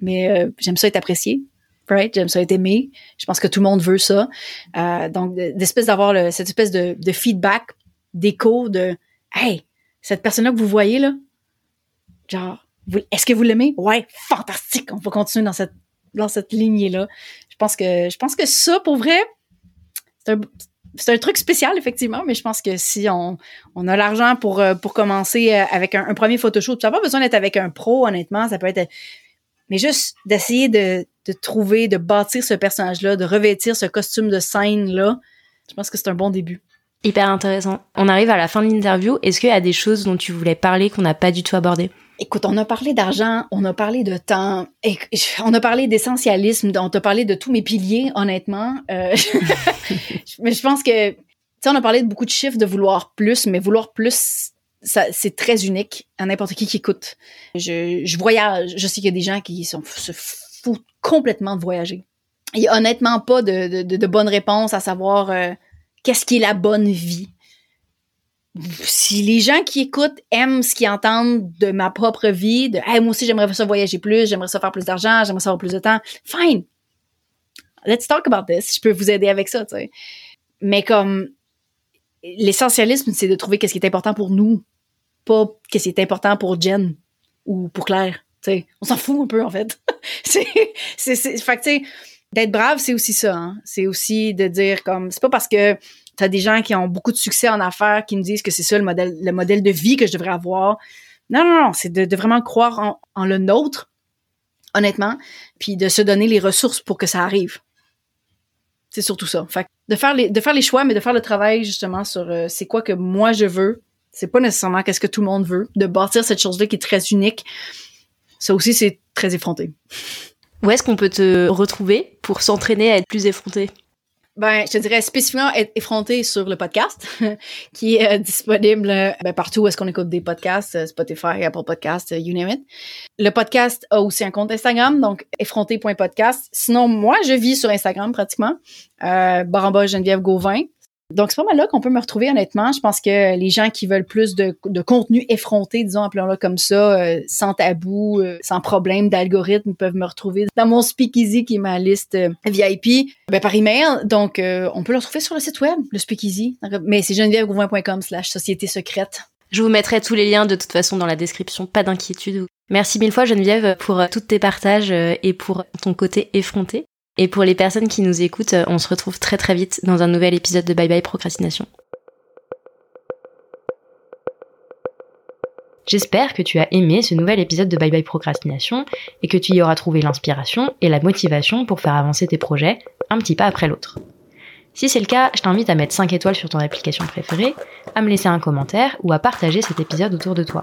mais euh, j'aime ça être apprécié. Right? J'aime ça être aimé. Je pense que tout le monde veut ça. Euh, donc, d'espèce d'avoir cette espèce de feedback d'écho de hey, cette personne-là que vous voyez là, genre, est-ce que vous l'aimez? Ouais, fantastique. On va continuer dans cette, dans cette lignée-là. Je pense que, je pense que ça, pour vrai, c'est un, truc spécial, effectivement, mais je pense que si on, a l'argent pour, euh, commencer euh, avec un, premier photoshoot, tu n'as pas besoin d'être avec un pro, honnêtement, ça peut être. Mais juste d'essayer de, de trouver, de bâtir ce personnage-là, de revêtir ce costume de scène-là, je pense que c'est un bon début. Hyper intéressant. On arrive à la fin de l'interview. Est-ce qu'il y a des choses dont tu voulais parler qu'on n'a pas du tout abordé Écoute, on a parlé d'argent, on a parlé de temps, et (laughs) on a parlé d'essentialisme, on t'a parlé de tous mes piliers, honnêtement. Euh, (laughs) mais je pense que, tu sais, on a parlé de beaucoup de chiffres, de vouloir plus, mais vouloir plus, c'est très unique à n'importe qui qui écoute. Je, je voyage, je sais qu'il y a des gens qui sont, se foutent complètement de voyager. Il n'y a honnêtement pas de, de, de, bonne réponse à savoir euh, qu'est-ce qui est la bonne vie? Si les gens qui écoutent aiment ce qu'ils entendent de ma propre vie, de hey, moi aussi j'aimerais ça voyager plus, j'aimerais ça faire plus d'argent, j'aimerais ça avoir plus de temps, fine. Let's talk about this. Je peux vous aider avec ça, tu. Mais comme l'essentialisme, c'est de trouver qu'est-ce qui est important pour nous, pas qu'est-ce qui est important pour Jen ou pour Claire. Tu sais, on s'en fout un peu en fait. (laughs) c'est, c'est, fait que tu sais, d'être brave, c'est aussi ça. Hein? C'est aussi de dire comme, c'est pas parce que tu as des gens qui ont beaucoup de succès en affaires qui me disent que c'est ça le modèle, le modèle de vie que je devrais avoir. Non, non, non, c'est de, vraiment croire en, le nôtre, honnêtement, puis de se donner les ressources pour que ça arrive. C'est surtout ça. Fait de faire les, de faire les choix, mais de faire le travail justement sur euh, c'est quoi que moi je veux. C'est pas nécessairement qu'est-ce que tout le monde veut. De bâtir cette chose-là qui est très unique. Ça aussi, c'est très effronté. Où est-ce qu'on peut te retrouver pour s'entraîner à être plus effronté? Ben, je te dirais spécifiquement être effronté sur le podcast, (laughs) qui est euh, disponible euh, ben, partout où est-ce qu'on écoute des podcasts, euh, Spotify, Apple Podcasts, you name it. Le podcast a aussi un compte Instagram, donc effronté.podcast. Sinon, moi, je vis sur Instagram pratiquement. Euh, Baramba Geneviève Gauvin. Donc, c'est pas mal là qu'on peut me retrouver, honnêtement. Je pense que les gens qui veulent plus de, contenu effronté, disons, appelons-le comme ça, euh, sans tabou, euh, sans problème d'algorithme, peuvent me retrouver dans mon Speakeasy, qui est ma liste euh, VIP, ben, par email. Donc, on peut le retrouver sur le site web, le Speakeasy. Mais c'est genevièvegouvin.com slash société secrète. Je vous mettrai tous les liens de toute façon dans la description, pas d'inquiétude. Merci mille fois Geneviève pour tous tes partages et pour ton côté effronté. Et pour les personnes qui nous écoutent, on se retrouve très très vite dans un nouvel épisode de Bye Bye Procrastination. J'espère que tu as aimé ce nouvel épisode de Bye Bye Procrastination et que tu y auras trouvé l'inspiration et la motivation pour faire avancer tes projets un petit pas après l'autre. Si c'est le cas, je t'invite à mettre 5 étoiles sur ton application préférée, à me laisser un commentaire ou à partager cet épisode autour de toi.